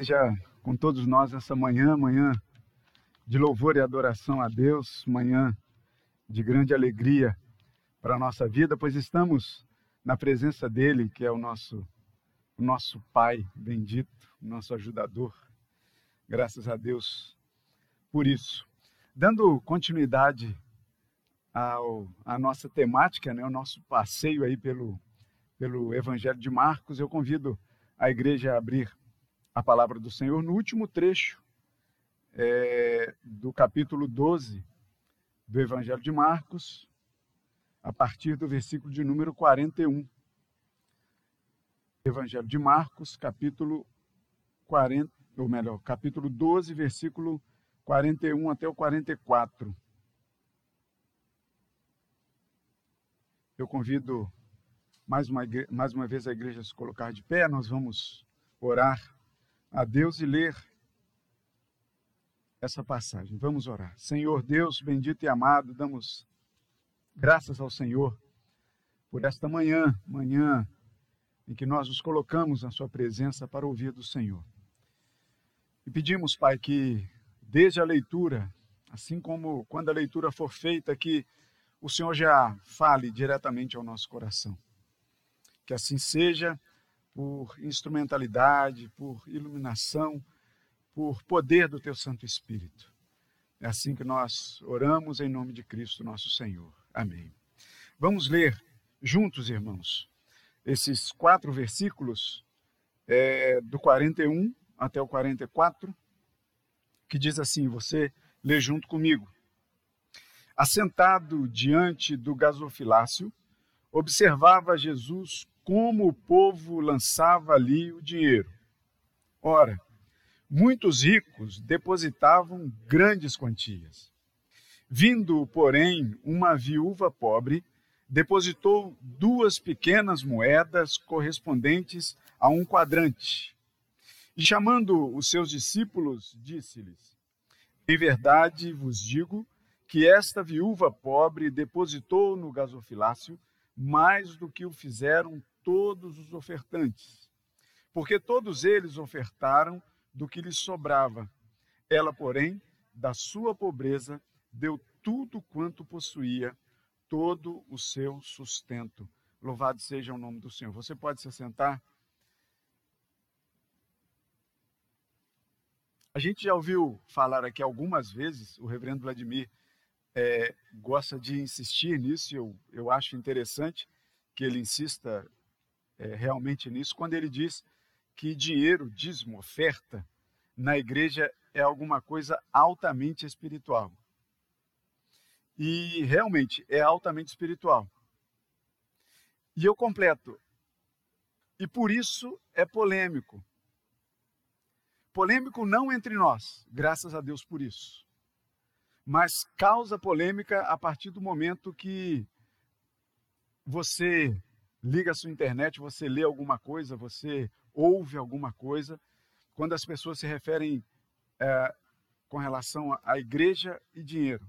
já com todos nós essa manhã, manhã de louvor e adoração a Deus, manhã de grande alegria para a nossa vida, pois estamos na presença dele, que é o nosso o nosso Pai bendito, o nosso ajudador. Graças a Deus por isso. Dando continuidade ao, à nossa temática, né, o nosso passeio aí pelo, pelo Evangelho de Marcos, eu convido a igreja a abrir a palavra do Senhor no último trecho é, do capítulo 12 do Evangelho de Marcos, a partir do versículo de número 41. Evangelho de Marcos, capítulo 40, ou melhor, capítulo 12, versículo 41 até o 44. Eu convido mais uma, mais uma vez a igreja a se colocar de pé, nós vamos orar a Deus e ler essa passagem. Vamos orar. Senhor Deus, bendito e amado, damos graças ao Senhor por esta manhã, manhã em que nós nos colocamos na Sua presença para ouvir do Senhor. E pedimos, Pai, que desde a leitura, assim como quando a leitura for feita, que o Senhor já fale diretamente ao nosso coração. Que assim seja por instrumentalidade, por iluminação, por poder do teu Santo Espírito. É assim que nós oramos em nome de Cristo nosso Senhor. Amém. Vamos ler juntos, irmãos, esses quatro versículos, é, do 41 até o 44, que diz assim: você lê junto comigo. Assentado diante do gasofilácio, observava Jesus como o povo lançava ali o dinheiro. Ora, muitos ricos depositavam grandes quantias. Vindo, porém, uma viúva pobre, depositou duas pequenas moedas correspondentes a um quadrante. E chamando os seus discípulos, disse-lhes: Em verdade vos digo que esta viúva pobre depositou no gasofilácio mais do que o fizeram todos os ofertantes, porque todos eles ofertaram do que lhes sobrava. Ela, porém, da sua pobreza, deu tudo quanto possuía, todo o seu sustento. Louvado seja o nome do Senhor. Você pode se sentar? A gente já ouviu falar aqui algumas vezes, o reverendo Vladimir é, gosta de insistir nisso, eu, eu acho interessante que ele insista é, realmente nisso quando ele diz que dinheiro, dízimo, oferta na igreja é alguma coisa altamente espiritual. E realmente é altamente espiritual. E eu completo. E por isso é polêmico. Polêmico não entre nós, graças a Deus por isso. Mas causa polêmica a partir do momento que você liga a sua internet, você lê alguma coisa, você ouve alguma coisa, quando as pessoas se referem é, com relação à igreja e dinheiro.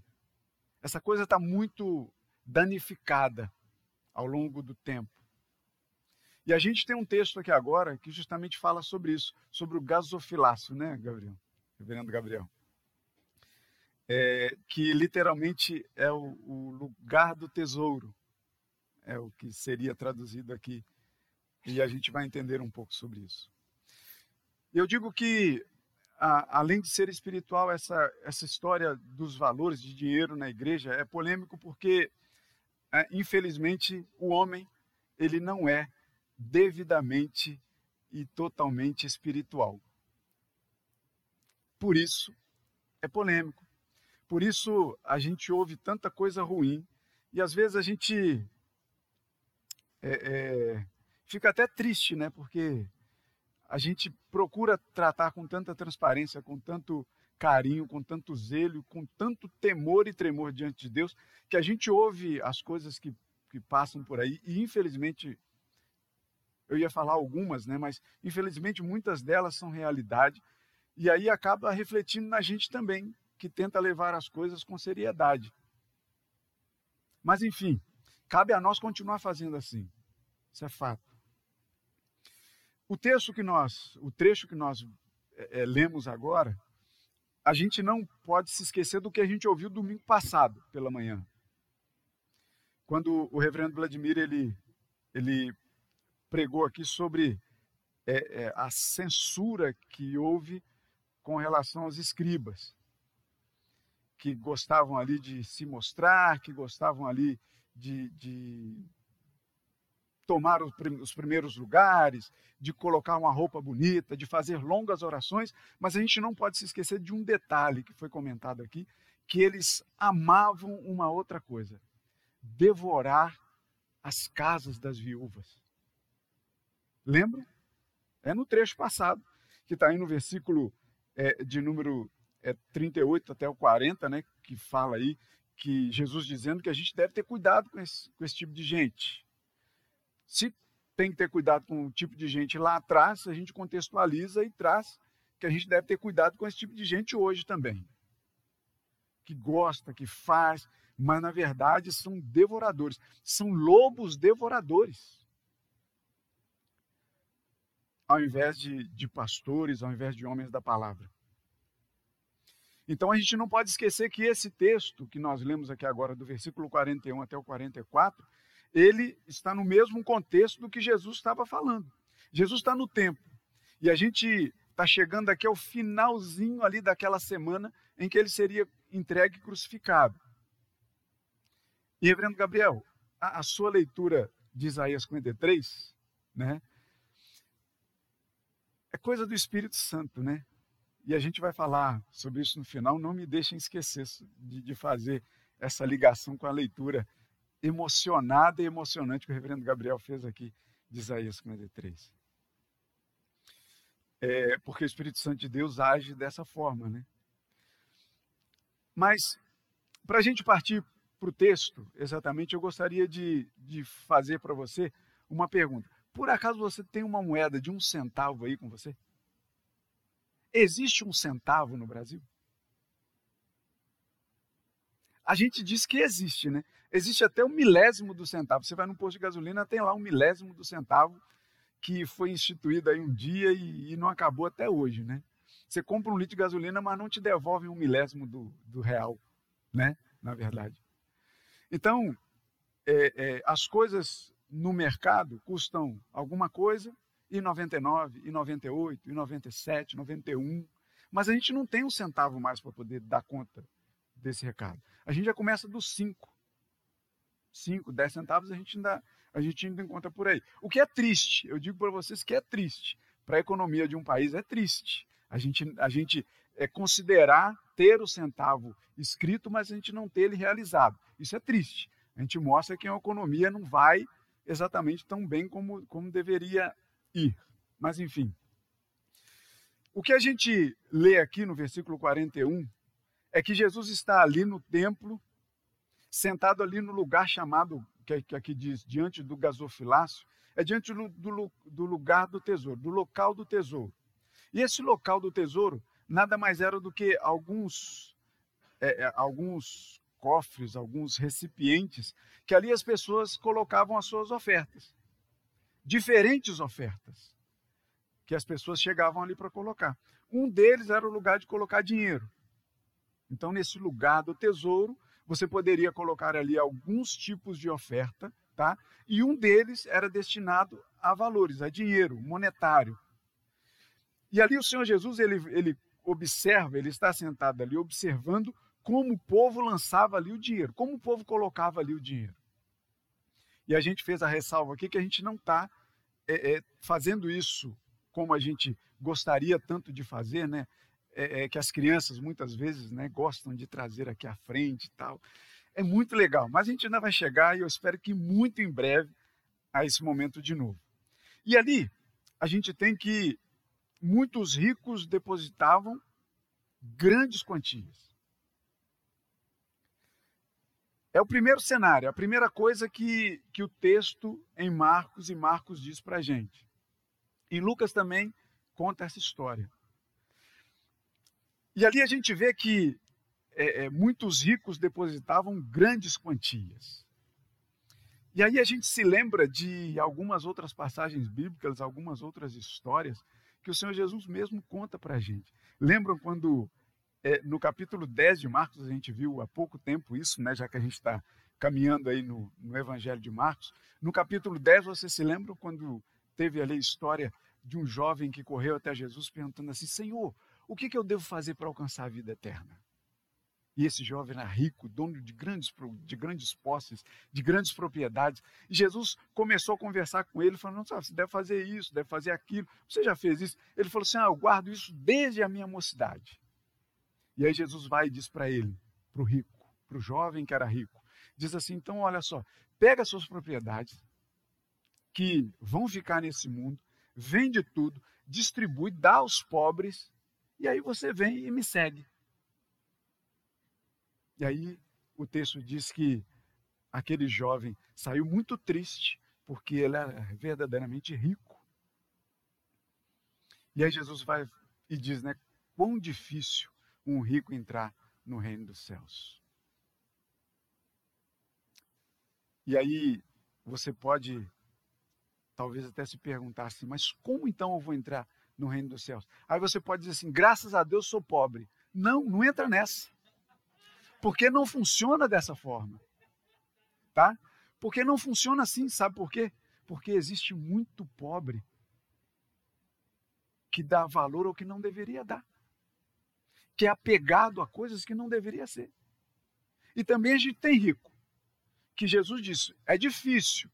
Essa coisa está muito danificada ao longo do tempo. E a gente tem um texto aqui agora que justamente fala sobre isso, sobre o gasofilácio, né, Gabriel? Reverendo Gabriel. É, que literalmente é o, o lugar do tesouro é o que seria traduzido aqui. E a gente vai entender um pouco sobre isso. Eu digo que, a, além de ser espiritual, essa, essa história dos valores de dinheiro na igreja é polêmico porque, é, infelizmente, o homem ele não é devidamente e totalmente espiritual. Por isso, é polêmico. Por isso, a gente ouve tanta coisa ruim e às vezes a gente é, é, fica até triste, né? Porque a gente procura tratar com tanta transparência, com tanto carinho, com tanto zelo, com tanto temor e tremor diante de Deus, que a gente ouve as coisas que, que passam por aí e infelizmente eu ia falar algumas, né, mas infelizmente muitas delas são realidade e aí acaba refletindo na gente também, que tenta levar as coisas com seriedade. Mas enfim, cabe a nós continuar fazendo assim. Isso é fato. O texto que nós, o trecho que nós é, lemos agora, a gente não pode se esquecer do que a gente ouviu domingo passado pela manhã. Quando o reverendo Vladimir ele, ele pregou aqui sobre é, é, a censura que houve com relação aos escribas, que gostavam ali de se mostrar, que gostavam ali de, de tomar os primeiros lugares, de colocar uma roupa bonita, de fazer longas orações, mas a gente não pode se esquecer de um detalhe que foi comentado aqui, que eles amavam uma outra coisa: devorar as casas das viúvas. Lembra? É no trecho passado, que está aí no versículo é, de número é, 38 até o 40, né, que fala aí que Jesus dizendo que a gente deve ter cuidado com esse, com esse tipo de gente. Se tem que ter cuidado com o tipo de gente lá atrás, a gente contextualiza e traz que a gente deve ter cuidado com esse tipo de gente hoje também. Que gosta, que faz, mas na verdade são devoradores, são lobos devoradores. Ao invés de, de pastores, ao invés de homens da palavra. Então a gente não pode esquecer que esse texto que nós lemos aqui agora, do versículo 41 até o 44, ele está no mesmo contexto do que Jesus estava falando. Jesus está no templo. E a gente está chegando aqui ao finalzinho ali daquela semana em que ele seria entregue e crucificado. E, reverendo Gabriel, a, a sua leitura de Isaías 53, né? É coisa do Espírito Santo, né? E a gente vai falar sobre isso no final. Não me deixem esquecer de, de fazer essa ligação com a leitura emocionada e emocionante que o reverendo Gabriel fez aqui de Isaías 53. É, porque o Espírito Santo de Deus age dessa forma, né? Mas, para a gente partir para o texto, exatamente, eu gostaria de, de fazer para você uma pergunta. Por acaso você tem uma moeda de um centavo aí com você? Existe um centavo no Brasil? A gente diz que existe, né? Existe até o um milésimo do centavo. Você vai no posto de gasolina, tem lá um milésimo do centavo que foi instituído aí um dia e, e não acabou até hoje, né? Você compra um litro de gasolina, mas não te devolve um milésimo do, do real, né? Na verdade. Então, é, é, as coisas no mercado custam alguma coisa e 99, e 98, e 97, 91, mas a gente não tem um centavo mais para poder dar conta desse recado. A gente já começa dos 5. 5, 10 centavos a gente ainda a gente ainda encontra por aí. O que é triste, eu digo para vocês que é triste. Para a economia de um país é triste. A gente, a gente é, considerar ter o centavo escrito, mas a gente não ter ele realizado. Isso é triste. A gente mostra que a economia não vai exatamente tão bem como, como deveria ir. Mas, enfim. O que a gente lê aqui no versículo 41 é que Jesus está ali no templo, sentado ali no lugar chamado, que aqui diz, diante do gasofilácio, é diante do, do, do lugar do tesouro, do local do tesouro. E esse local do tesouro nada mais era do que alguns, é, é, alguns cofres, alguns recipientes, que ali as pessoas colocavam as suas ofertas. Diferentes ofertas que as pessoas chegavam ali para colocar. Um deles era o lugar de colocar dinheiro. Então, nesse lugar do tesouro, você poderia colocar ali alguns tipos de oferta, tá? E um deles era destinado a valores, a dinheiro, monetário. E ali o Senhor Jesus, ele, ele observa, ele está sentado ali observando como o povo lançava ali o dinheiro, como o povo colocava ali o dinheiro. E a gente fez a ressalva aqui que a gente não está é, é, fazendo isso como a gente gostaria tanto de fazer, né? é, é, que as crianças muitas vezes né, gostam de trazer aqui à frente e tal. É muito legal, mas a gente ainda vai chegar e eu espero que muito em breve a esse momento de novo. E ali a gente tem que muitos ricos depositavam grandes quantias. É o primeiro cenário, a primeira coisa que, que o texto em Marcos e Marcos diz para a gente. E Lucas também conta essa história. E ali a gente vê que é, é, muitos ricos depositavam grandes quantias. E aí a gente se lembra de algumas outras passagens bíblicas, algumas outras histórias, que o Senhor Jesus mesmo conta para a gente. Lembram quando é, no capítulo 10 de Marcos, a gente viu há pouco tempo isso, né, já que a gente está caminhando aí no, no Evangelho de Marcos. No capítulo 10, você se lembra quando teve ali a história de um jovem que correu até Jesus perguntando assim: Senhor, o que, que eu devo fazer para alcançar a vida eterna? E esse jovem era rico, dono de grandes, de grandes posses, de grandes propriedades. E Jesus começou a conversar com ele, falando: você deve fazer isso, deve fazer aquilo. Você já fez isso? Ele falou assim: ah, eu guardo isso desde a minha mocidade. E aí Jesus vai e diz para ele, para o rico, para o jovem que era rico: diz assim: então, olha só, pega suas propriedades que vão ficar nesse mundo, vende tudo, distribui, dá aos pobres, e aí você vem e me segue. E aí o texto diz que aquele jovem saiu muito triste, porque ele era verdadeiramente rico. E aí Jesus vai e diz, né, quão difícil um rico entrar no reino dos céus. E aí você pode talvez até se perguntar assim, mas como então eu vou entrar no reino dos céus? Aí você pode dizer assim, graças a Deus sou pobre. Não, não entra nessa. Porque não funciona dessa forma. Tá? Porque não funciona assim, sabe por quê? Porque existe muito pobre que dá valor ao que não deveria dar. Que é apegado a coisas que não deveria ser. E também a gente tem rico que Jesus disse: é difícil.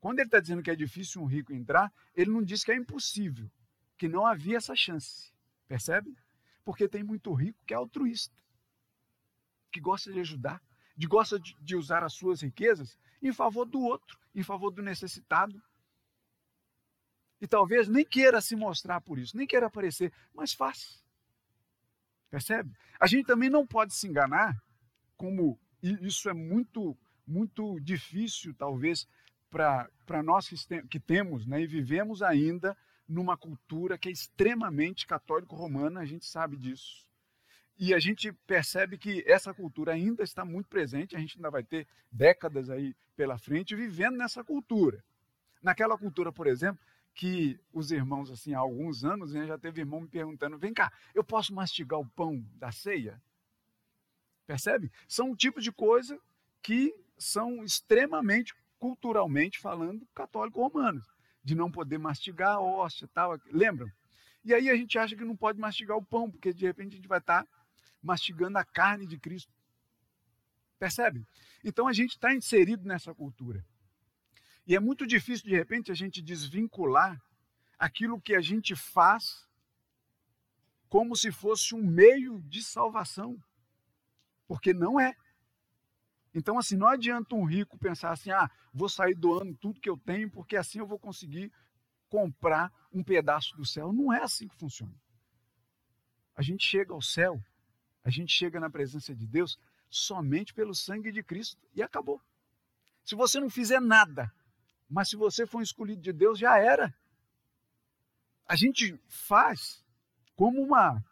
Quando ele está dizendo que é difícil um rico entrar, ele não diz que é impossível, que não havia essa chance. Percebe? Porque tem muito rico que é altruísta, que gosta de ajudar, de gosta de, de usar as suas riquezas em favor do outro, em favor do necessitado. E talvez nem queira se mostrar por isso, nem queira aparecer, mas faz. Percebe? A gente também não pode se enganar, como isso é muito muito difícil, talvez, para nós que, que temos né, e vivemos ainda numa cultura que é extremamente católico-romana, a gente sabe disso. E a gente percebe que essa cultura ainda está muito presente, a gente ainda vai ter décadas aí pela frente vivendo nessa cultura. Naquela cultura, por exemplo, que os irmãos, assim, há alguns anos, né, já teve irmão me perguntando: vem cá, eu posso mastigar o pão da ceia? Percebe? São um tipo de coisa que são extremamente, culturalmente falando, católico-romanos, de não poder mastigar a hóstia tal. Lembram? E aí a gente acha que não pode mastigar o pão, porque de repente a gente vai estar mastigando a carne de Cristo. Percebe? Então a gente está inserido nessa cultura. E é muito difícil, de repente, a gente desvincular aquilo que a gente faz como se fosse um meio de salvação. Porque não é. Então, assim, não adianta um rico pensar assim: ah, vou sair doando tudo que eu tenho, porque assim eu vou conseguir comprar um pedaço do céu. Não é assim que funciona. A gente chega ao céu, a gente chega na presença de Deus somente pelo sangue de Cristo e acabou. Se você não fizer nada, mas se você for um escolhido de Deus, já era. A gente faz como uma,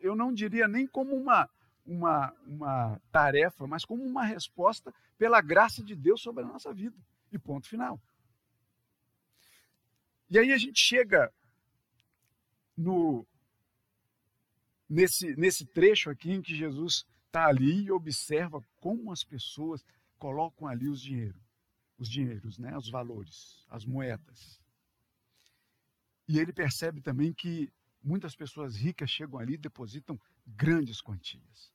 eu não diria nem como uma uma, uma tarefa, mas como uma resposta pela graça de Deus sobre a nossa vida. E ponto final. E aí a gente chega no nesse, nesse trecho aqui em que Jesus está ali e observa como as pessoas colocam ali os dinheiro, os dinheiros, né, os valores, as moedas. E ele percebe também que muitas pessoas ricas chegam ali e depositam grandes quantias.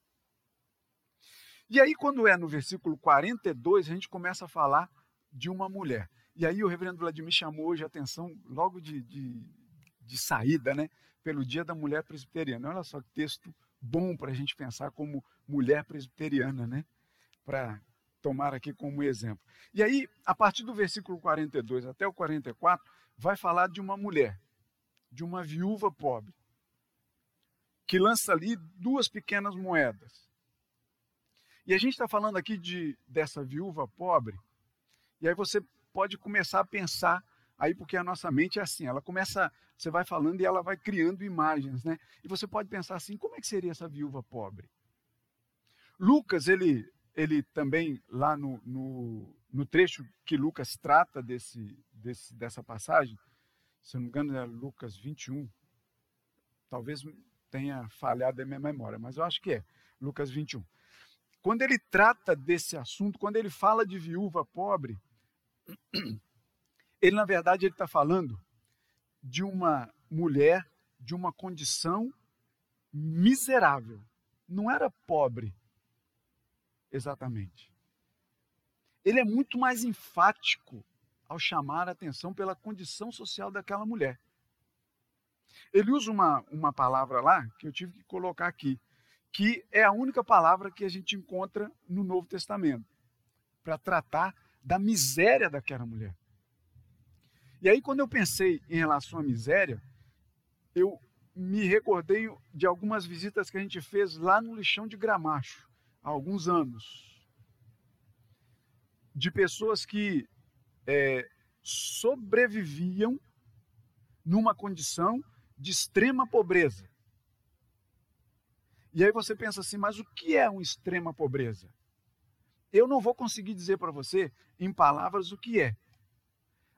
E aí, quando é no versículo 42, a gente começa a falar de uma mulher. E aí o reverendo Vladimir chamou hoje a atenção logo de, de, de saída, né? Pelo dia da mulher presbiteriana. Olha só que texto bom para a gente pensar como mulher presbiteriana, né? Tomar aqui como exemplo. E aí, a partir do versículo 42 até o 44, vai falar de uma mulher, de uma viúva pobre, que lança ali duas pequenas moedas. E a gente está falando aqui de, dessa viúva pobre, e aí você pode começar a pensar, aí porque a nossa mente é assim, ela começa, você vai falando e ela vai criando imagens, né? E você pode pensar assim, como é que seria essa viúva pobre? Lucas, ele, ele também, lá no, no, no trecho que Lucas trata desse, desse, dessa passagem, se não me engano é Lucas 21, Talvez tenha falhado a minha memória, mas eu acho que é. Lucas 21. Quando ele trata desse assunto, quando ele fala de viúva pobre, ele na verdade ele está falando de uma mulher de uma condição miserável. Não era pobre, exatamente. Ele é muito mais enfático ao chamar a atenção pela condição social daquela mulher. Ele usa uma, uma palavra lá que eu tive que colocar aqui, que é a única palavra que a gente encontra no Novo Testamento para tratar da miséria daquela mulher. E aí, quando eu pensei em relação à miséria, eu me recordei de algumas visitas que a gente fez lá no lixão de Gramacho, há alguns anos. De pessoas que é, sobreviviam numa condição de extrema pobreza. E aí você pensa assim, mas o que é uma extrema pobreza? Eu não vou conseguir dizer para você em palavras o que é,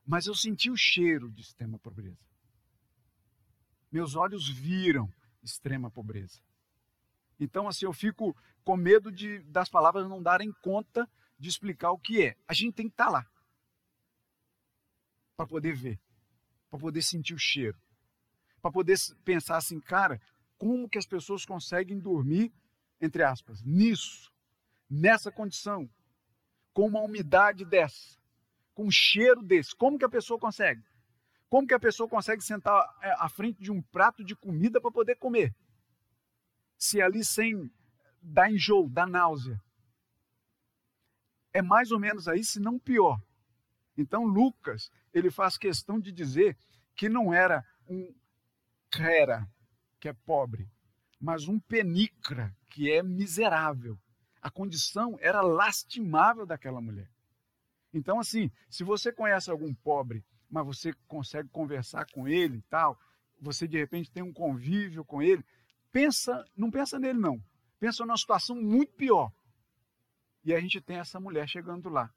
mas eu senti o cheiro de extrema pobreza. Meus olhos viram extrema pobreza. Então, assim, eu fico com medo de, das palavras não darem conta de explicar o que é. A gente tem que estar tá lá para poder ver, para poder sentir o cheiro, para poder pensar assim, cara, como que as pessoas conseguem dormir, entre aspas, nisso, nessa condição, com uma umidade dessa, com um cheiro desse? Como que a pessoa consegue? Como que a pessoa consegue sentar é, à frente de um prato de comida para poder comer? Se ali sem dar enjoo, dar náusea. É mais ou menos aí, se não pior. Então Lucas, ele faz questão de dizer que não era um crera, que é pobre, mas um penicra, que é miserável. A condição era lastimável daquela mulher. Então, assim, se você conhece algum pobre, mas você consegue conversar com ele e tal, você de repente tem um convívio com ele, pensa, não pensa nele não. Pensa numa situação muito pior. E a gente tem essa mulher chegando lá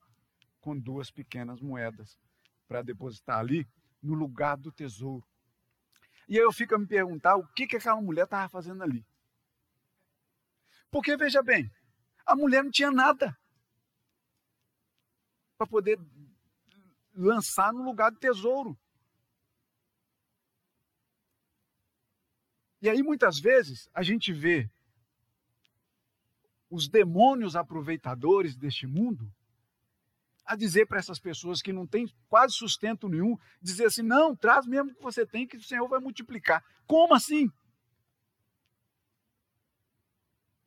com duas pequenas moedas para depositar ali no lugar do tesouro. E aí eu fico a me perguntar o que, que aquela mulher estava fazendo ali. Porque, veja bem, a mulher não tinha nada para poder lançar no lugar do tesouro. E aí, muitas vezes, a gente vê os demônios aproveitadores deste mundo a dizer para essas pessoas que não têm quase sustento nenhum, dizer assim: não, traz mesmo que você tem, que o Senhor vai multiplicar. Como assim?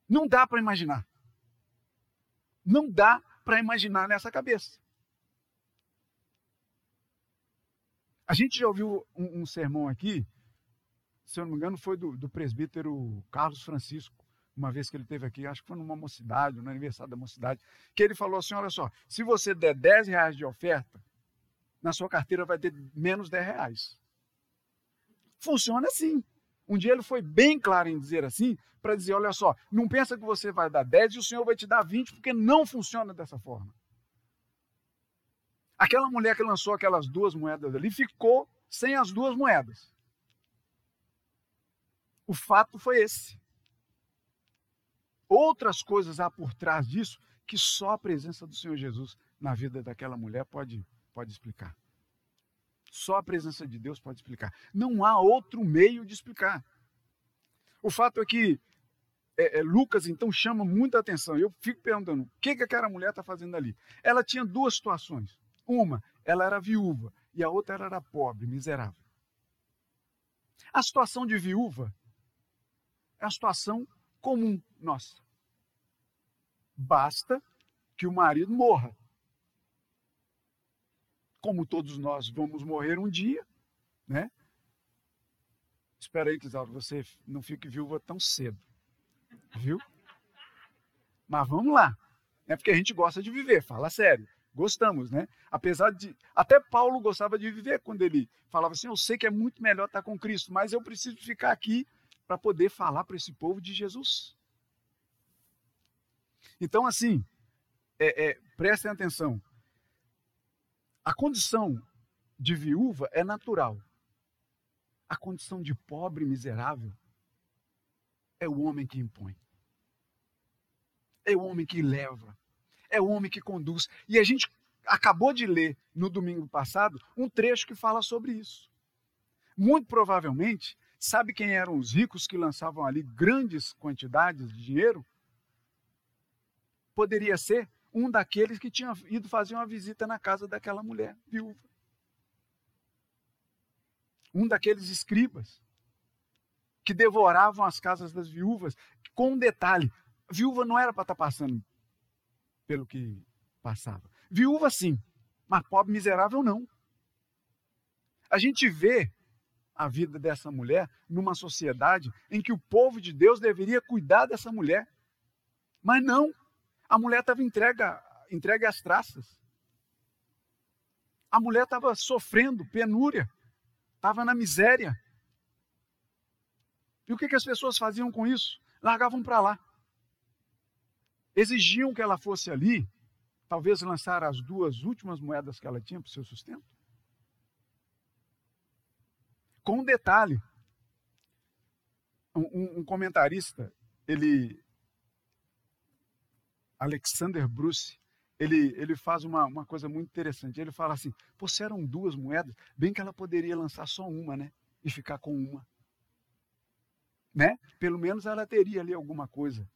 Não dá para imaginar. Não dá para imaginar nessa cabeça. A gente já ouviu um, um, sermão aqui, se eu não me engano, foi do, do, presbítero Carlos Francisco, uma vez que ele esteve aqui, acho que foi numa mocidade, no aniversário da mocidade, que ele falou assim: olha só, se você der 10 reais de oferta, na sua carteira vai ter menos 10 reais. Funciona assim. Um dia ele foi bem claro em dizer assim, para dizer: olha só, não pensa que você vai dar 10 e o Senhor vai te dar 20, porque não funciona dessa forma. Aquela mulher que lançou aquelas duas moedas ali ficou sem as duas moedas. O fato foi esse. Outras coisas há por trás disso que só a presença do Senhor Jesus na vida daquela mulher pode, pode explicar. Só a presença de Deus pode explicar. Não há outro meio de explicar. O fato é que é, é, Lucas então chama muita atenção. Eu fico perguntando o que, que aquela mulher está fazendo ali. Ela tinha duas situações. Uma, ela era viúva e a outra era pobre, miserável. A situação de viúva é a situação comum nossa. Basta que o marido morra. Como todos nós vamos morrer um dia, né? Espera aí, Crisaldo, você não fique viúva tão cedo. Viu? Mas vamos lá. É porque a gente gosta de viver, fala sério. Gostamos, né? Apesar de. Até Paulo gostava de viver quando ele falava assim: Eu sei que é muito melhor estar com Cristo, mas eu preciso ficar aqui para poder falar para esse povo de Jesus. Então, assim, é, é, prestem atenção. A condição de viúva é natural. A condição de pobre miserável é o homem que impõe. É o homem que leva. É o homem que conduz. E a gente acabou de ler no domingo passado um trecho que fala sobre isso. Muito provavelmente, sabe quem eram os ricos que lançavam ali grandes quantidades de dinheiro? Poderia ser um daqueles que tinha ido fazer uma visita na casa daquela mulher viúva. Um daqueles escribas que devoravam as casas das viúvas, com um detalhe: viúva não era para estar tá passando pelo que passava. Viúva sim, mas pobre miserável não. A gente vê a vida dessa mulher numa sociedade em que o povo de Deus deveria cuidar dessa mulher. Mas não, a mulher estava entregue, entregue às traças. A mulher estava sofrendo penúria, estava na miséria. E o que, que as pessoas faziam com isso? Largavam para lá. Exigiam que ela fosse ali, talvez lançar as duas últimas moedas que ela tinha para o seu sustento. Com um detalhe: um, um comentarista, ele. Alexander Bruce, ele, ele faz uma, uma coisa muito interessante. Ele fala assim: Pô, se eram duas moedas, bem que ela poderia lançar só uma, né? E ficar com uma né? Pelo menos ela teria ali alguma coisa.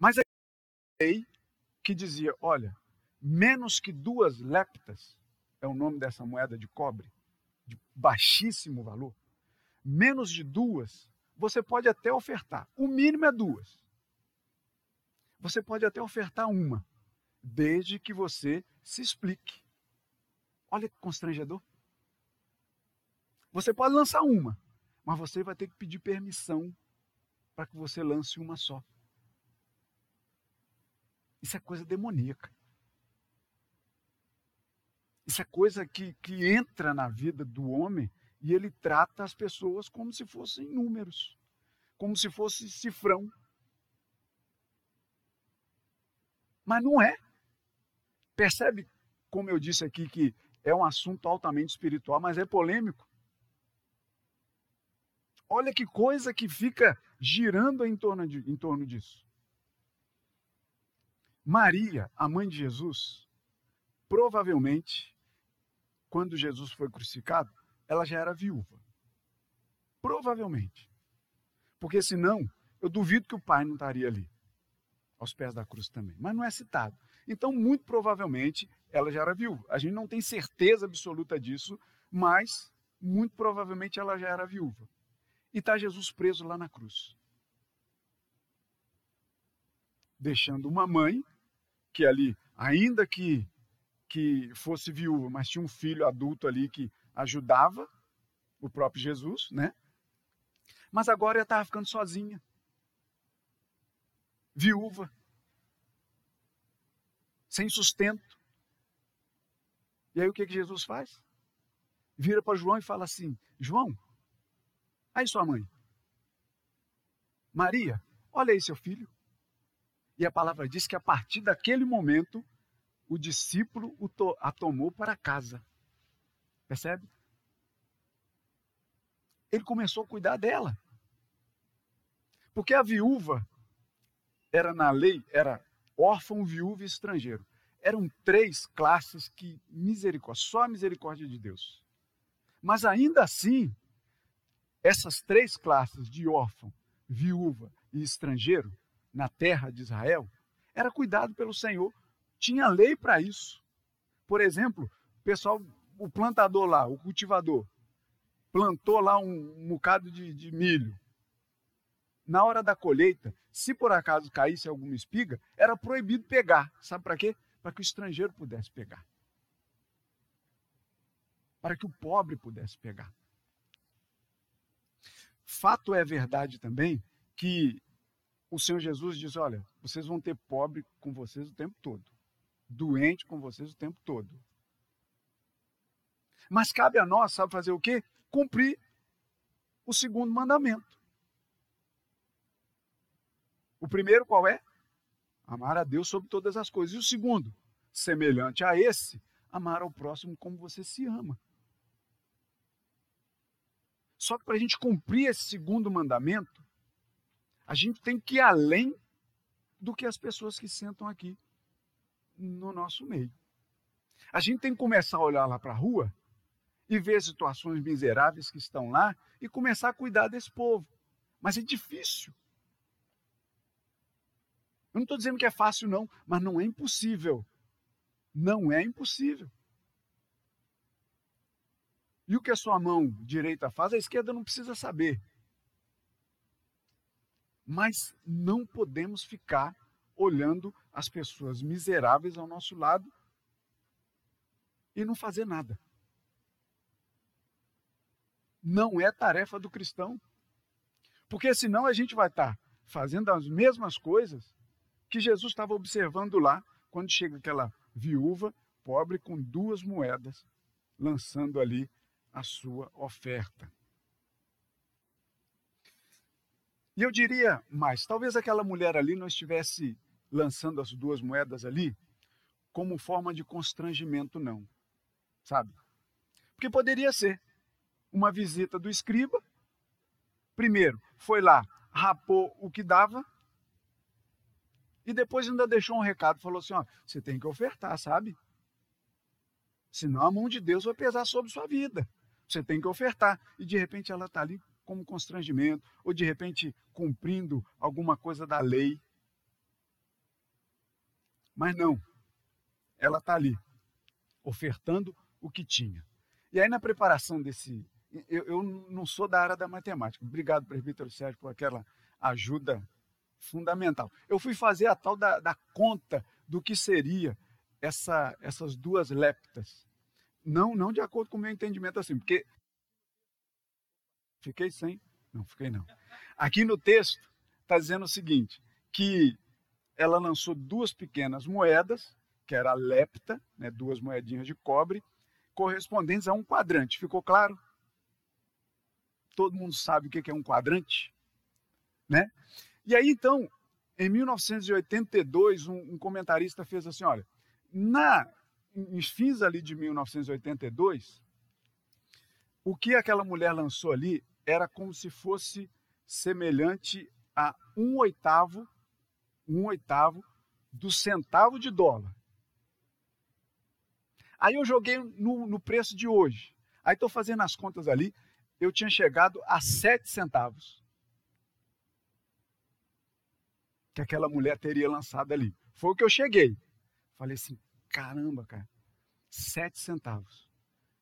Mas a lei que dizia, olha, menos que duas leptas, é o nome dessa moeda de cobre, de baixíssimo valor, menos de duas, você pode até ofertar. O mínimo é duas. Você pode até ofertar uma, desde que você se explique. Olha que constrangedor. Você pode lançar uma, mas você vai ter que pedir permissão para que você lance uma só. Isso é coisa demoníaca. É coisa que, que entra na vida do homem e ele trata as pessoas como se fossem números, como se fosse cifrão. Mas não é. Percebe como eu disse aqui que é um assunto altamente espiritual, mas é polêmico. Olha que coisa que fica girando em torno, de, em torno disso. Maria, a mãe de Jesus, provavelmente, quando Jesus foi crucificado, ela já era viúva. Provavelmente. Porque senão, eu duvido que o pai não estaria ali, aos pés da cruz também. Mas não é citado. Então, muito provavelmente, ela já era viúva. A gente não tem certeza absoluta disso, mas muito provavelmente ela já era viúva e está Jesus preso lá na cruz. Deixando uma mãe, que ali, ainda que, que fosse viúva, mas tinha um filho adulto ali que ajudava o próprio Jesus, né? Mas agora ela estava ficando sozinha, viúva, sem sustento. E aí o que, que Jesus faz? Vira para João e fala assim: João, Aí sua mãe. Maria, olha aí seu filho. E a palavra diz que a partir daquele momento, o discípulo a tomou para casa. Percebe? Ele começou a cuidar dela. Porque a viúva era na lei, era órfão, viúva e estrangeiro. Eram três classes que misericórdia, só a misericórdia de Deus. Mas ainda assim, essas três classes de órfão, viúva e estrangeiro na terra de Israel era cuidado pelo Senhor. Tinha lei para isso. Por exemplo, o pessoal, o plantador lá, o cultivador, plantou lá um, um bocado de, de milho. Na hora da colheita, se por acaso caísse alguma espiga, era proibido pegar. Sabe para quê? Para que o estrangeiro pudesse pegar. Para que o pobre pudesse pegar. Fato é verdade também que o Senhor Jesus diz: olha, vocês vão ter pobre com vocês o tempo todo, doente com vocês o tempo todo. Mas cabe a nós, sabe fazer o quê? Cumprir o segundo mandamento. O primeiro qual é? Amar a Deus sobre todas as coisas. E o segundo, semelhante a esse, amar ao próximo como você se ama. Só que para a gente cumprir esse segundo mandamento, A gente tem que ir além do que as pessoas que sentam aqui no nosso meio. A gente tem que começar a olhar lá para a rua e ver situações miseráveis que estão lá e começar a cuidar desse povo. Mas é difícil. Eu não estou dizendo que é fácil, não, mas não é impossível. Não é impossível. E o que a sua mão direita faz, a esquerda não precisa saber. Mas não podemos ficar olhando as pessoas miseráveis ao nosso lado e não fazer nada. Não é tarefa do cristão. Porque senão a gente vai estar fazendo as mesmas coisas que Jesus estava observando lá quando chega aquela viúva pobre com duas moedas, lançando ali a sua oferta. E eu diria mais, talvez aquela mulher ali não estivesse lançando as duas moedas ali como forma de constrangimento, não. Sabe? Porque poderia ser uma visita do escriba. Primeiro, foi lá, rapou o que dava. E depois ainda deixou um recado, falou assim: ó, você tem que ofertar, sabe? Senão a mão de Deus vai pesar sobre sua vida. Você tem que ofertar. E de repente ela está ali como constrangimento, ou de repente cumprindo alguma coisa da lei. Mas não, ela está ali, ofertando o que tinha. E aí, na preparação desse. Eu, eu não sou da área da matemática. Obrigado, presbítero Sérgio, por aquela ajuda fundamental. Eu fui fazer a tal da, da conta do que seria essa, essas duas leptas. Não, não de acordo com o meu entendimento assim, porque. Fiquei sem? Não, fiquei não. Aqui no texto está dizendo o seguinte: que ela lançou duas pequenas moedas, que era a lepta, né, duas moedinhas de cobre, correspondentes a um quadrante. Ficou claro? Todo mundo sabe o que é um quadrante? Né? E aí, então, em 1982, um, um comentarista fez assim: olha, na, em fins ali de 1982, o que aquela mulher lançou ali era como se fosse semelhante a um oitavo, um oitavo do centavo de dólar. Aí eu joguei no, no preço de hoje. Aí estou fazendo as contas ali, eu tinha chegado a sete centavos. Que aquela mulher teria lançado ali. Foi o que eu cheguei. Falei assim, caramba, cara, sete centavos.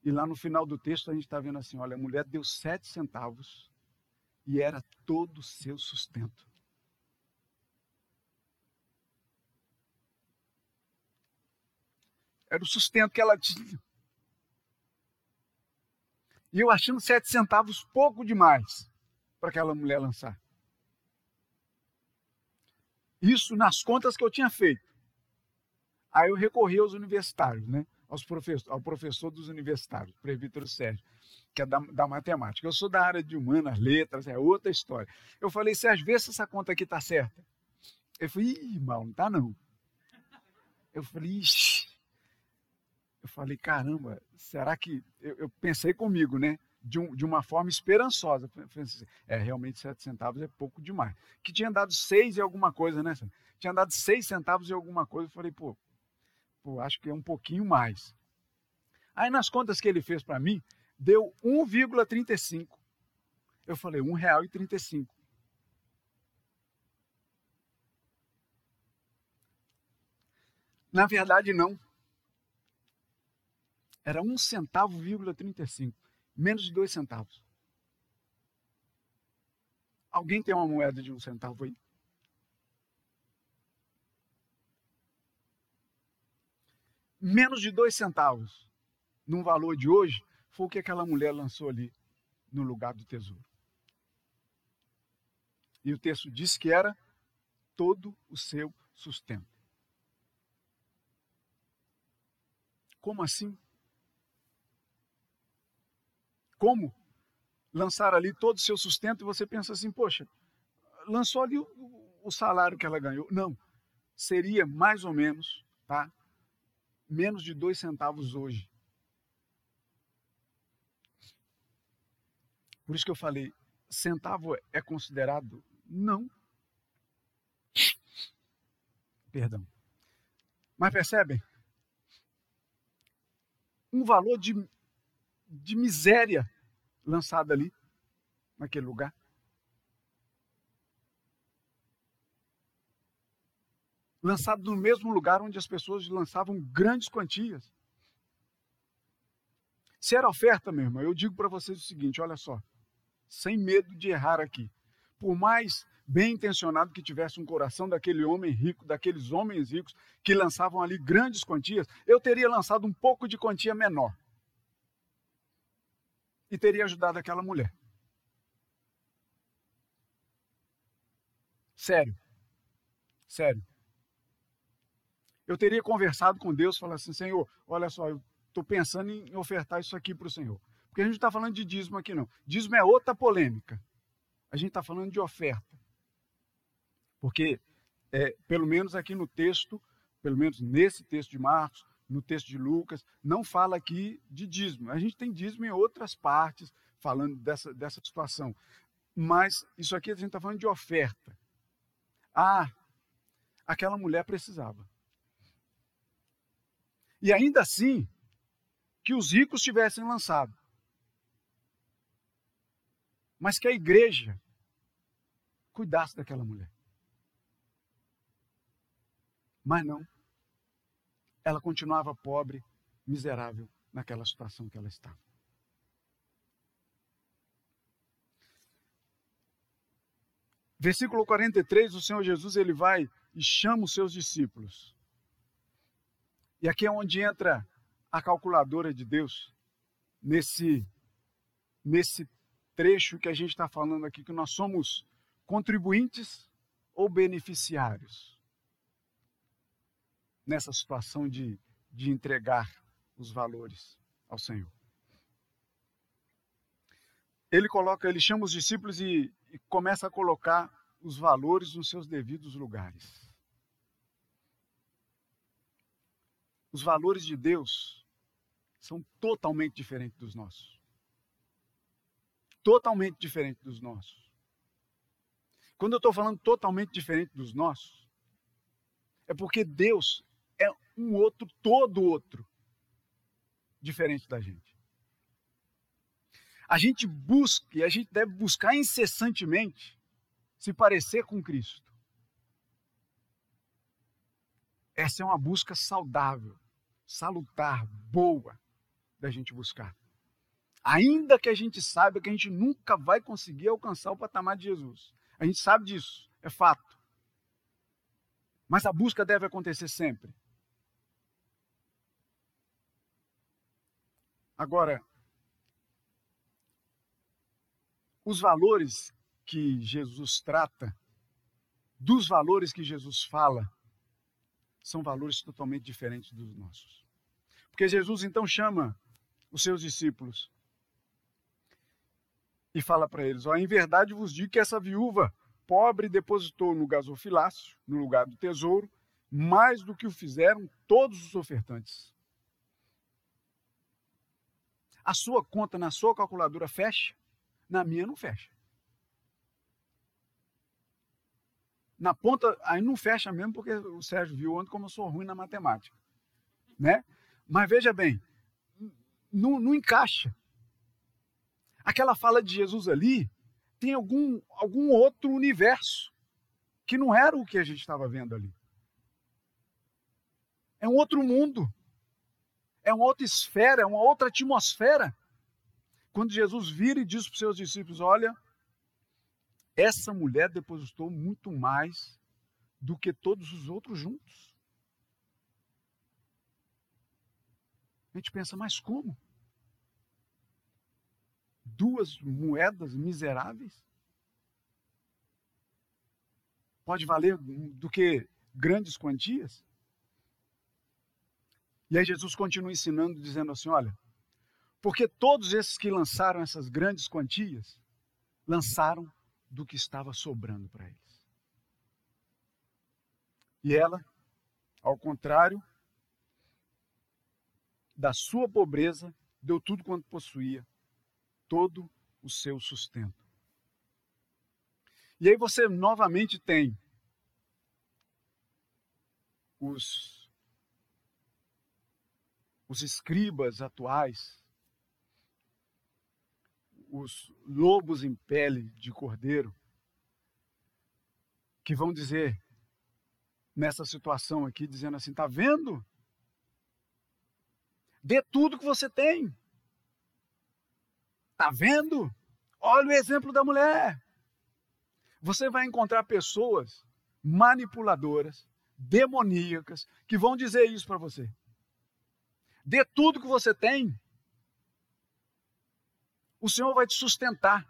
E lá no final do texto a gente está vendo assim: olha, a mulher deu sete centavos e era todo o seu sustento. Era o sustento que ela tinha. E eu achando sete centavos pouco demais para aquela mulher lançar. Isso nas contas que eu tinha feito. Aí eu recorri aos universitários, né? Aos professor, ao professor dos universitários, presbítero Sérgio, que é da, da matemática. Eu sou da área de humanas, letras, é outra história. Eu falei, Sérgio, vê se essa conta aqui está certa. Ele falou, ih, mal, não está não. Eu falei, ixi, eu falei, caramba, será que. Eu, eu pensei comigo, né? De, um, de, uma forma esperançosa. Assim, é, realmente sete centavos é pouco demais. Que tinha dado seis e alguma coisa, né? Tinha dado seis centavos e alguma coisa. Eu falei, pô, pô acho que é um pouquinho mais. Aí nas contas que ele fez para mim, deu 1,35. Eu falei, R$ 1,35. Na verdade, não. Era um centavo, vírgula 35. Menos de dois centavos. Alguém tem uma moeda de um centavo aí? Menos de dois centavos, num valor de hoje, foi o que aquela mulher lançou ali no lugar do tesouro. E o texto diz que era todo o seu sustento. Como assim? Como lançar ali todo o seu sustento e você pensa assim, poxa, lançou ali o, o salário que ela ganhou. Não, seria mais ou menos, tá? Menos de dois centavos hoje. Por isso que eu falei, centavo é considerado? Não, Perdão. Mas percebem? Um valor de, de miséria lançado ali, naquele lugar. Lançado no mesmo lugar onde as pessoas lançavam grandes quantias. Se era oferta, meu irmão, eu digo para vocês o seguinte: olha só, sem medo de errar aqui. Por mais bem intencionado que tivesse um coração daquele homem rico, daqueles homens ricos que lançavam ali grandes quantias, eu teria lançado um pouco de quantia menor. E teria ajudado aquela mulher. Sério. Sério. Eu teria conversado com Deus, falado assim, Senhor, olha só, eu estou pensando em ofertar isso aqui para o Senhor. Porque a gente não está falando de dízimo aqui, não. Dízimo é outra polêmica. A gente está falando de oferta. Porque, é, pelo menos aqui no texto, pelo menos nesse texto de Marcos, no texto de Lucas, não fala aqui de dízimo. A gente tem dízimo em outras partes, falando dessa, dessa situação. Mas isso aqui a gente está falando de oferta. Ah, aquela mulher precisava. E ainda assim, que os ricos tivessem lançado. Mas que a igreja cuidasse daquela mulher. Mas não. Ela continuava pobre, miserável naquela situação que ela estava. Versículo 43, o Senhor Jesus ele vai e chama os seus discípulos. E aqui é onde entra a calculadora de Deus nesse, nesse trecho que a gente está falando aqui, que nós somos contribuintes ou beneficiários nessa situação de, de entregar os valores ao Senhor. Ele coloca, ele chama os discípulos e, e começa a colocar os valores nos seus devidos lugares. Os valores de Deus são totalmente diferentes dos nossos. Totalmente diferentes dos nossos. Quando eu estou falando totalmente diferente dos nossos, é porque Deus um outro, todo outro, diferente da gente. A gente busca, e a gente deve buscar incessantemente, se parecer com Cristo. Essa é uma busca saudável, salutar, boa da gente buscar. Ainda que a gente saiba que a gente nunca vai conseguir alcançar o patamar de Jesus. A gente sabe disso, é fato. Mas a busca deve acontecer sempre. Agora, os valores que Jesus trata, dos valores que Jesus fala, são valores totalmente diferentes dos nossos. Porque Jesus então chama os seus discípulos e fala para eles: ó, em verdade vos digo que essa viúva pobre depositou no gasofilácio, no lugar do tesouro, mais do que o fizeram todos os ofertantes. A sua conta na sua calculadora fecha, na minha não fecha. na ponta, aí não fecha mesmo, porque o Sérgio viu ontem como eu sou ruim na matemática. Né? Mas veja bem, não, não encaixa. Aquela fala de Jesus ali tem algum, algum outro universo que não era o que a gente estava vendo ali. É um outro mundo. É uma outra esfera, é uma outra atmosfera. Quando Jesus vira e diz para os seus discípulos: Olha, essa mulher depositou muito mais do que todos os outros juntos. A gente pensa, mas como? Duas moedas miseráveis? Pode valer do que grandes quantias? E aí Jesus continua ensinando, dizendo assim: olha, porque todos esses que lançaram essas grandes quantias, lançaram do que estava sobrando para eles. E ela, ao contrário da sua pobreza, deu tudo quanto possuía, todo o seu sustento. E aí você novamente tem os, os escribas atuais, os lobos em pele de cordeiro, que vão dizer nessa situação aqui, dizendo assim: tá vendo? Dê tudo que você tem. Tá vendo? Olha o exemplo da mulher. Você vai encontrar pessoas manipuladoras, demoníacas, que vão dizer isso para você. Dê tudo que você tem. O Senhor vai te sustentar.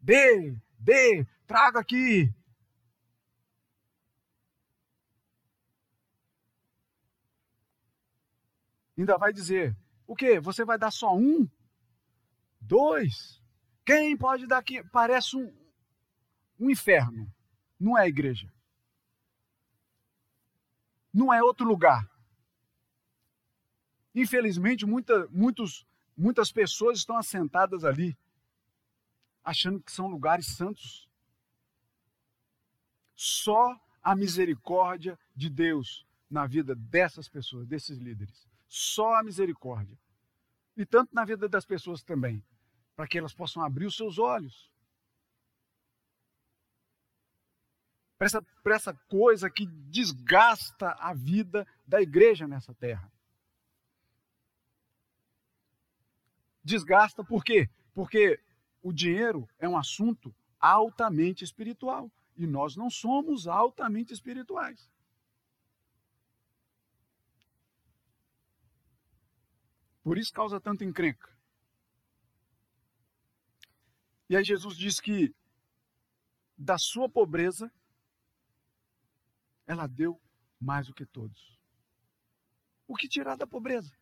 Dê, dê, traga aqui. Ainda vai dizer: o quê? Você vai dar só um? Dois? Quem pode dar aqui? Parece um, um inferno. Não é igreja. Não é outro lugar. Infelizmente, muita, muitos, muitas pessoas estão assentadas ali, achando que são lugares santos. Só a misericórdia de Deus na vida dessas pessoas, desses líderes. Só a misericórdia. E tanto na vida das pessoas também, para que elas possam abrir os seus olhos. Para essa, para essa coisa que desgasta a vida da igreja nessa terra. Desgasta por quê? Porque o dinheiro é um assunto altamente espiritual. E nós não somos altamente espirituais. Por isso causa tanta encrenca. E aí Jesus diz que da sua pobreza ela deu mais do que todos. O que tirar da pobreza?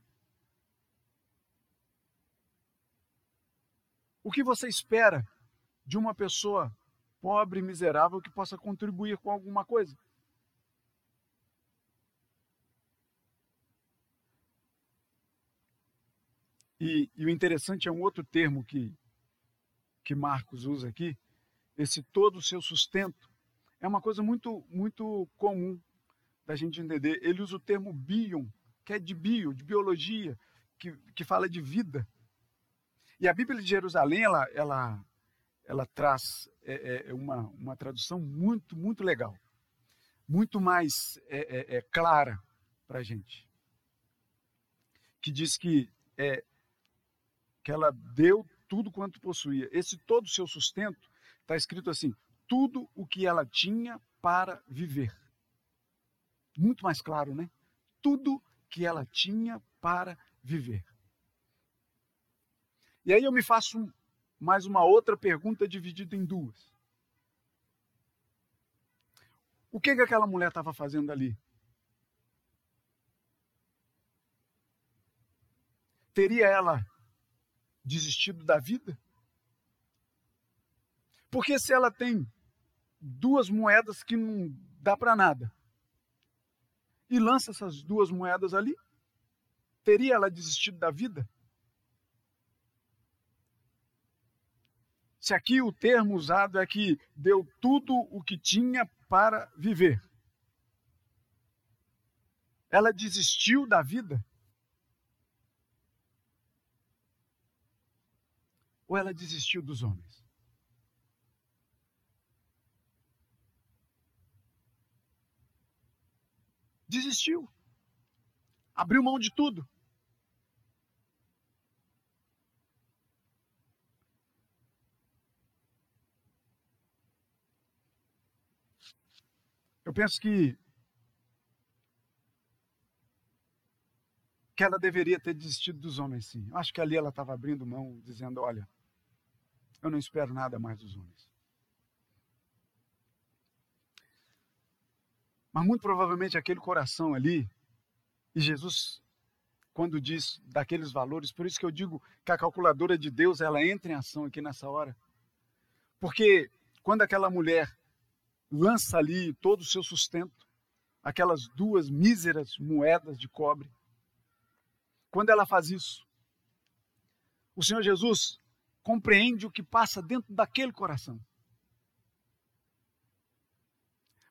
O que você espera de uma pessoa pobre miserável que possa contribuir com alguma coisa? E, e, o interessante é um outro termo que, que Marcos usa aqui, esse todo o seu sustento. É uma coisa muito, muito comum da gente entender. Ele usa o termo bion, que é de bio, de biologia, que, que fala de vida. E a Bíblia de Jerusalém, ela, ela, ela traz é, é, uma, uma tradução muito, muito legal, muito mais é, é, é clara para a gente, que diz que é, que ela deu tudo quanto possuía. Esse todo o seu sustento está escrito assim: tudo o que ela tinha para viver. Muito mais claro, né? Tudo que ela tinha para viver. E aí eu me faço mais uma outra pergunta dividida em duas. O que, que aquela mulher estava fazendo ali? Teria ela desistido da vida? Porque se ela tem duas moedas que não dá para nada e lança essas duas moedas ali, teria ela desistido da vida? Se aqui o termo usado é que deu tudo o que tinha para viver, ela desistiu da vida? ou ela desistiu dos homens? Desistiu. Abriu mão de tudo. Eu penso que que ela deveria ter desistido dos homens, sim. Acho que ali ela estava abrindo mão, dizendo: olha, eu não espero nada mais dos homens. Mas muito provavelmente aquele coração ali, e Jesus, quando diz daqueles valores, por isso que eu digo que a calculadora de Deus ela entra em ação aqui nessa hora. Porque quando aquela mulher lança ali todo o seu sustento, aquelas duas míseras moedas de cobre, quando ela faz isso, o Senhor Jesus compreende o que passa dentro daquele coração.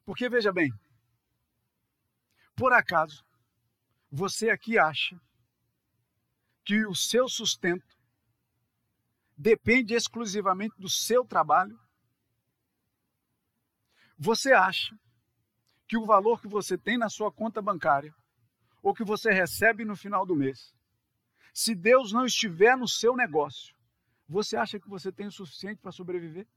Porque veja bem, por acaso, você aqui acha que o seu sustento depende exclusivamente do seu trabalho? Você acha que o valor que você tem na sua conta bancária ou que você recebe no final do mês, se Deus não estiver no seu negócio, você acha que você tem o suficiente para sobreviver?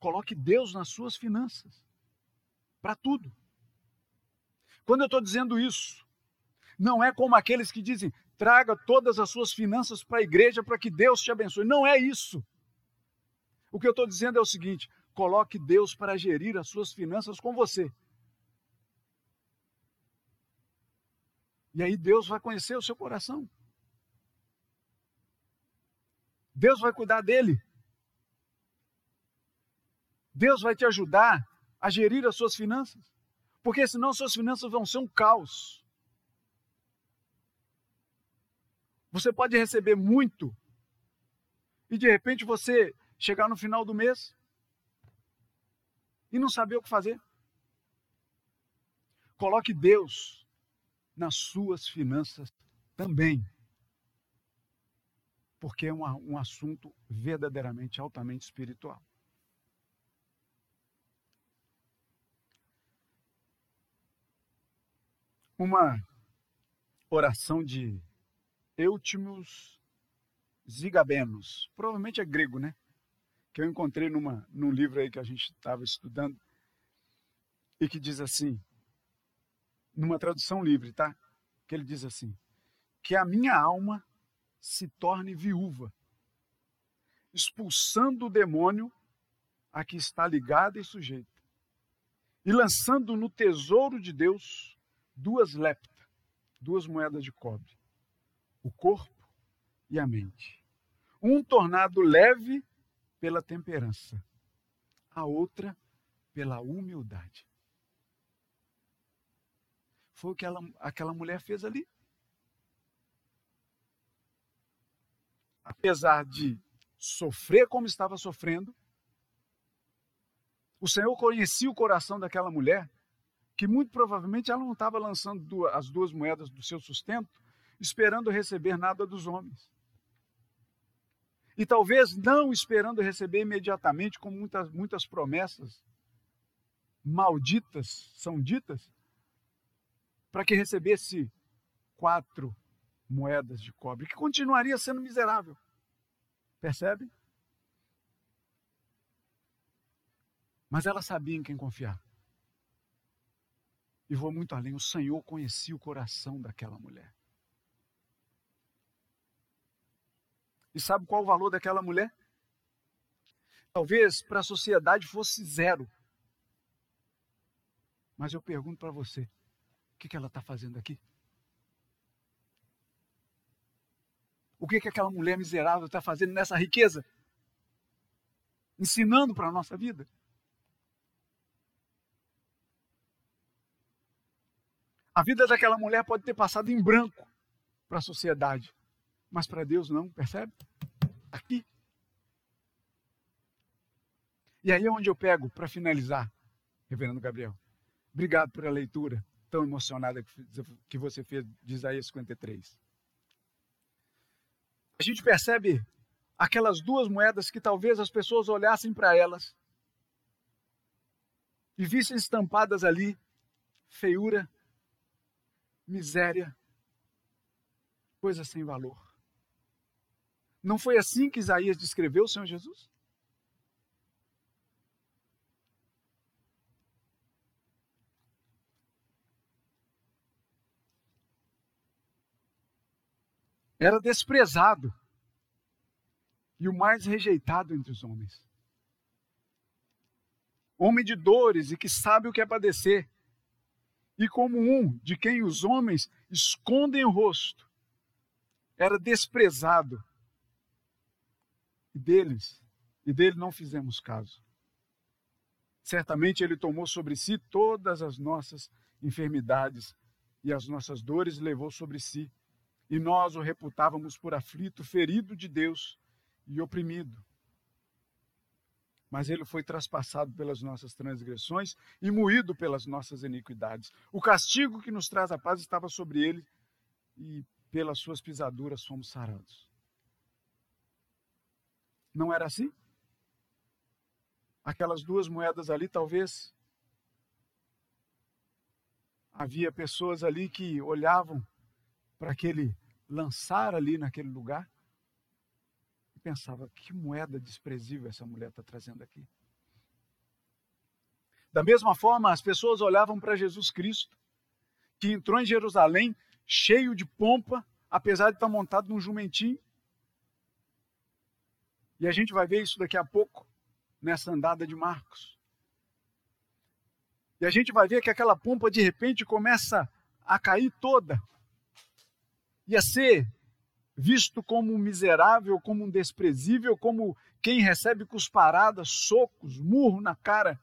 Coloque Deus nas suas finanças. Para tudo. Quando eu estou dizendo isso, não é como aqueles que dizem, traga todas as suas finanças para a igreja para que Deus te abençoe. Não é isso. O que eu estou dizendo é o seguinte: coloque Deus para gerir as suas finanças com você. E aí Deus vai conhecer o seu coração. Deus vai cuidar dele. Deus vai te ajudar a gerir as suas finanças, porque senão suas finanças vão ser um caos. Você pode receber muito e de repente você chegar no final do mês e não saber o que fazer. Coloque Deus nas suas finanças também. Porque é um, um assunto verdadeiramente altamente espiritual. Uma oração de Eutimius Zigabenos, provavelmente é grego, né? Que eu encontrei numa, num livro aí que a gente estava estudando e que diz assim, numa tradução livre, tá? Que ele diz assim: que a minha alma se torne viúva, expulsando o demônio a que está ligada e sujeita, e lançando no tesouro de Deus duas lepta, duas moedas de cobre, o corpo e a mente. Um tornado leve pela temperança, a outra pela humildade. Foi o que ela, aquela mulher fez ali. Apesar de sofrer como estava sofrendo, o Senhor conhecia o coração daquela mulher que muito provavelmente ela não estava lançando as duas moedas do seu sustento, esperando receber nada dos homens. E talvez não esperando receber imediatamente, como muitas, muitas promessas malditas são ditas, para que recebesse quatro moedas de cobre, que continuaria sendo miserável. Percebe? Mas ela sabia em quem confiar. E vou muito além, o Senhor conhecia o coração daquela mulher. E sabe qual o valor daquela mulher? Talvez para a sociedade fosse zero. Mas eu pergunto para você: o que, que ela está fazendo aqui? O que, que aquela mulher miserável está fazendo nessa riqueza? Ensinando para a nossa vida? A vida daquela mulher pode ter passado em branco para a sociedade, mas para Deus não, percebe? Aqui. E aí é onde eu pego para finalizar, Reverendo Gabriel. Obrigado pela leitura tão emocionada que você fez de Isaías 53. A gente percebe aquelas duas moedas que talvez as pessoas olhassem para elas e vissem estampadas ali feiura, miséria, coisa sem valor. Não foi assim que Isaías descreveu o Senhor Jesus? Era desprezado e o mais rejeitado entre os homens. Homem de dores e que sabe o que é padecer e como um de quem os homens escondem o rosto, era desprezado. E deles, e dele não fizemos caso. Certamente ele tomou sobre si todas as nossas enfermidades e as nossas dores levou sobre si. E nós o reputávamos por aflito, ferido de Deus e oprimido. Mas ele foi traspassado pelas nossas transgressões e moído pelas nossas iniquidades. O castigo que nos traz a paz estava sobre ele e pelas suas pisaduras fomos sarados. Não era assim? Aquelas duas moedas ali, talvez havia pessoas ali que olhavam para aquele lançar ali naquele lugar e pensava que moeda desprezível essa mulher está trazendo aqui. Da mesma forma, as pessoas olhavam para Jesus Cristo, que entrou em Jerusalém cheio de pompa, apesar de estar montado num jumentinho. E a gente vai ver isso daqui a pouco, nessa andada de Marcos. E a gente vai ver que aquela pompa de repente começa a cair toda. Ia ser visto como um miserável, como um desprezível, como quem recebe cusparadas, socos, murro na cara,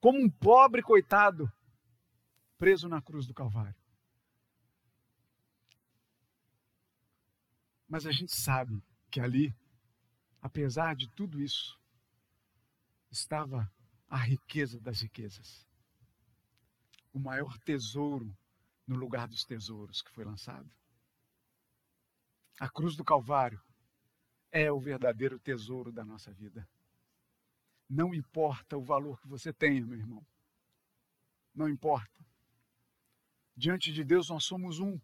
como um pobre coitado preso na cruz do Calvário. Mas a gente sabe que ali, apesar de tudo isso, estava a riqueza das riquezas. O maior tesouro no lugar dos tesouros que foi lançado. A cruz do Calvário é o verdadeiro tesouro da nossa vida. Não importa o valor que você tenha, meu irmão. Não importa. Diante de Deus nós somos um.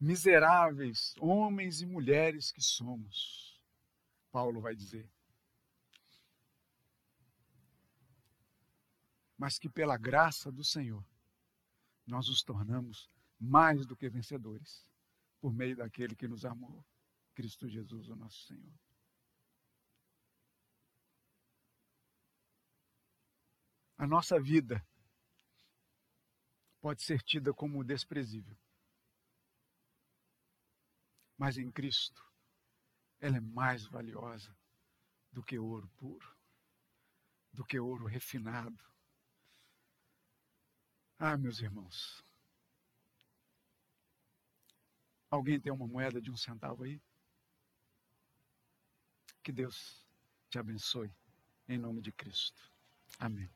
Miseráveis homens e mulheres que somos. Paulo vai dizer. Mas que pela graça do Senhor nós os tornamos mais do que vencedores, por meio daquele que nos amou, Cristo Jesus, o nosso Senhor. A nossa vida pode ser tida como desprezível, mas em Cristo ela é mais valiosa do que ouro puro, do que ouro refinado. Ah, meus irmãos, Alguém tem uma moeda de um centavo aí? Que Deus te abençoe, em nome de Cristo. Amém.